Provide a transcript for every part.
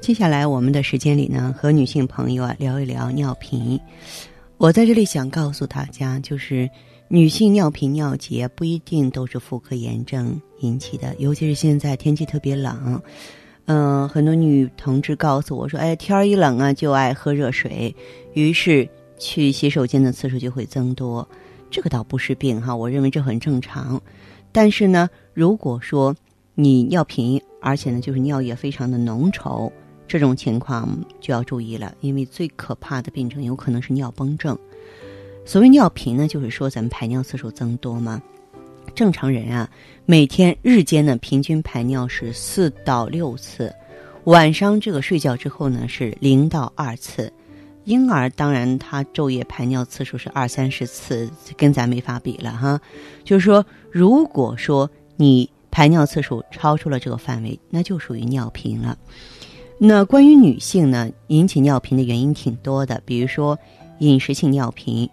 接下来我们的时间里呢，和女性朋友啊聊一聊尿频。我在这里想告诉大家，就是女性尿频尿结不一定都是妇科炎症引起的，尤其是现在天气特别冷，嗯，很多女同志告诉我说，哎，天儿一冷啊，就爱喝热水，于是去洗手间的次数就会增多。这个倒不是病哈，我认为这很正常。但是呢，如果说你尿频，而且呢就是尿液非常的浓稠。这种情况就要注意了，因为最可怕的病症有可能是尿崩症。所谓尿频呢，就是说咱们排尿次数增多嘛。正常人啊，每天日间呢平均排尿是四到六次，晚上这个睡觉之后呢是零到二次。婴儿当然他昼夜排尿次数是二三十次，跟咱没法比了哈。就是说，如果说你排尿次数超出了这个范围，那就属于尿频了。那关于女性呢，引起尿频的原因挺多的，比如说饮食性尿频。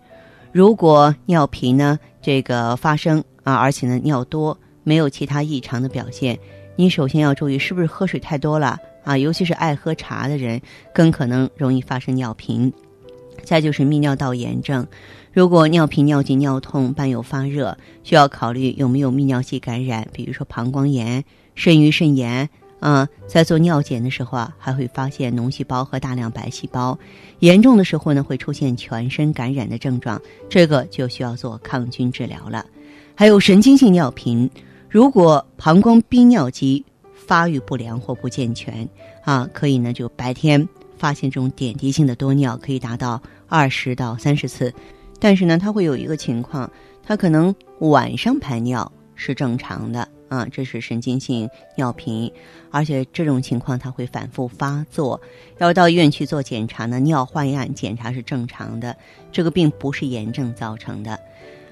如果尿频呢，这个发生啊，而且呢尿多，没有其他异常的表现，你首先要注意是不是喝水太多了啊，尤其是爱喝茶的人，更可能容易发生尿频。再就是泌尿道炎症，如果尿频、尿急、尿痛伴有发热，需要考虑有没有泌尿系感染，比如说膀胱炎、肾盂肾炎。啊，在做尿检的时候啊，还会发现脓细胞和大量白细胞，严重的时候呢，会出现全身感染的症状，这个就需要做抗菌治疗了。还有神经性尿频，如果膀胱逼尿肌发育不良或不健全啊，可以呢就白天发现这种点滴性的多尿，可以达到二十到三十次，但是呢，它会有一个情况，它可能晚上排尿是正常的。啊，这是神经性尿频，而且这种情况它会反复发作，要到医院去做检查呢。尿化验检查是正常的，这个并不是炎症造成的。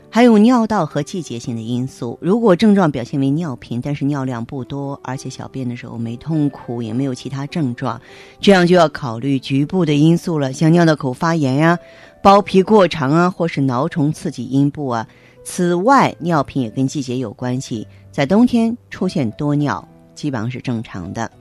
还有尿道和季节性的因素，如果症状表现为尿频，但是尿量不多，而且小便的时候没痛苦，也没有其他症状，这样就要考虑局部的因素了，像尿道口发炎呀、包皮过长啊，或是蛲虫刺激阴部啊。此外，尿频也跟季节有关系。在冬天出现多尿，基本上是正常的。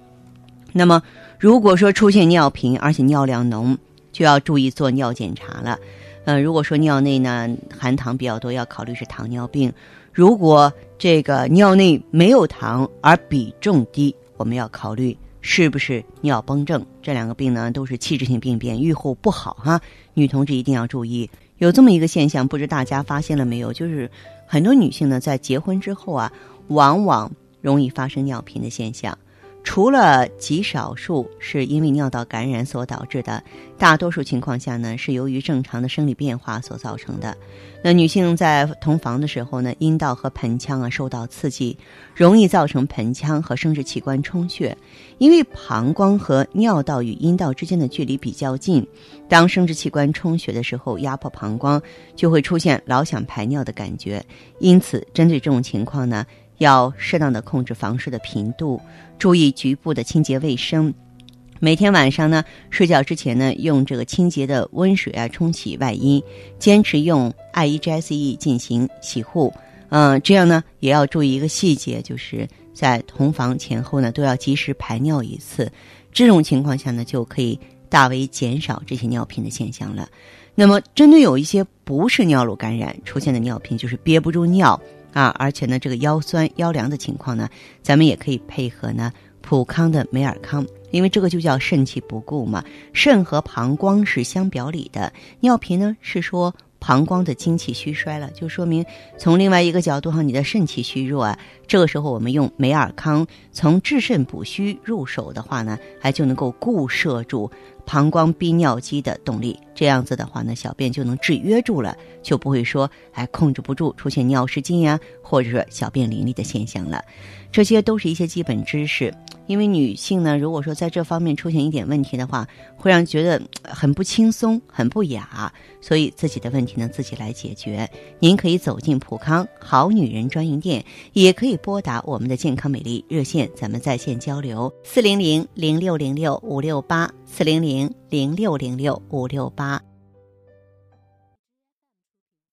那么，如果说出现尿频，而且尿量浓，就要注意做尿检查了。嗯，如果说尿内呢含糖比较多，要考虑是糖尿病；如果这个尿内没有糖而比重低，我们要考虑是不是尿崩症。这两个病呢都是器质性病变，预后不好哈。女同志一定要注意。有这么一个现象，不知大家发现了没有？就是很多女性呢在结婚之后啊。往往容易发生尿频的现象，除了极少数是因为尿道感染所导致的，大多数情况下呢是由于正常的生理变化所造成的。那女性在同房的时候呢，阴道和盆腔啊受到刺激，容易造成盆腔和生殖器官充血。因为膀胱和尿道与阴道之间的距离比较近，当生殖器官充血的时候，压迫膀胱就会出现老想排尿的感觉。因此，针对这种情况呢。要适当的控制房事的频度，注意局部的清洁卫生。每天晚上呢，睡觉之前呢，用这个清洁的温水啊冲洗外阴，坚持用 I E G S E 进行洗护。嗯，这样呢也要注意一个细节，就是在同房前后呢都要及时排尿一次。这种情况下呢，就可以大为减少这些尿频的现象了。那么，针对有一些不是尿路感染出现的尿频，就是憋不住尿。啊，而且呢，这个腰酸腰凉的情况呢，咱们也可以配合呢普康的美尔康，因为这个就叫肾气不固嘛，肾和膀胱是相表里的。尿频呢是说膀胱的精气虚衰了，就说明从另外一个角度上，你的肾气虚弱啊。这个时候我们用美尔康从治肾补虚入手的话呢，还就能够固摄住。膀胱逼尿肌的动力，这样子的话呢，小便就能制约住了，就不会说哎控制不住出现尿失禁呀，或者说小便淋漓的现象了。这些都是一些基本知识，因为女性呢，如果说在这方面出现一点问题的话，会让觉得很不轻松、很不雅，所以自己的问题呢自己来解决。您可以走进普康好女人专营店，也可以拨打我们的健康美丽热线，咱们在线交流：四零零零六零六五六八，四零零零六零六五六八。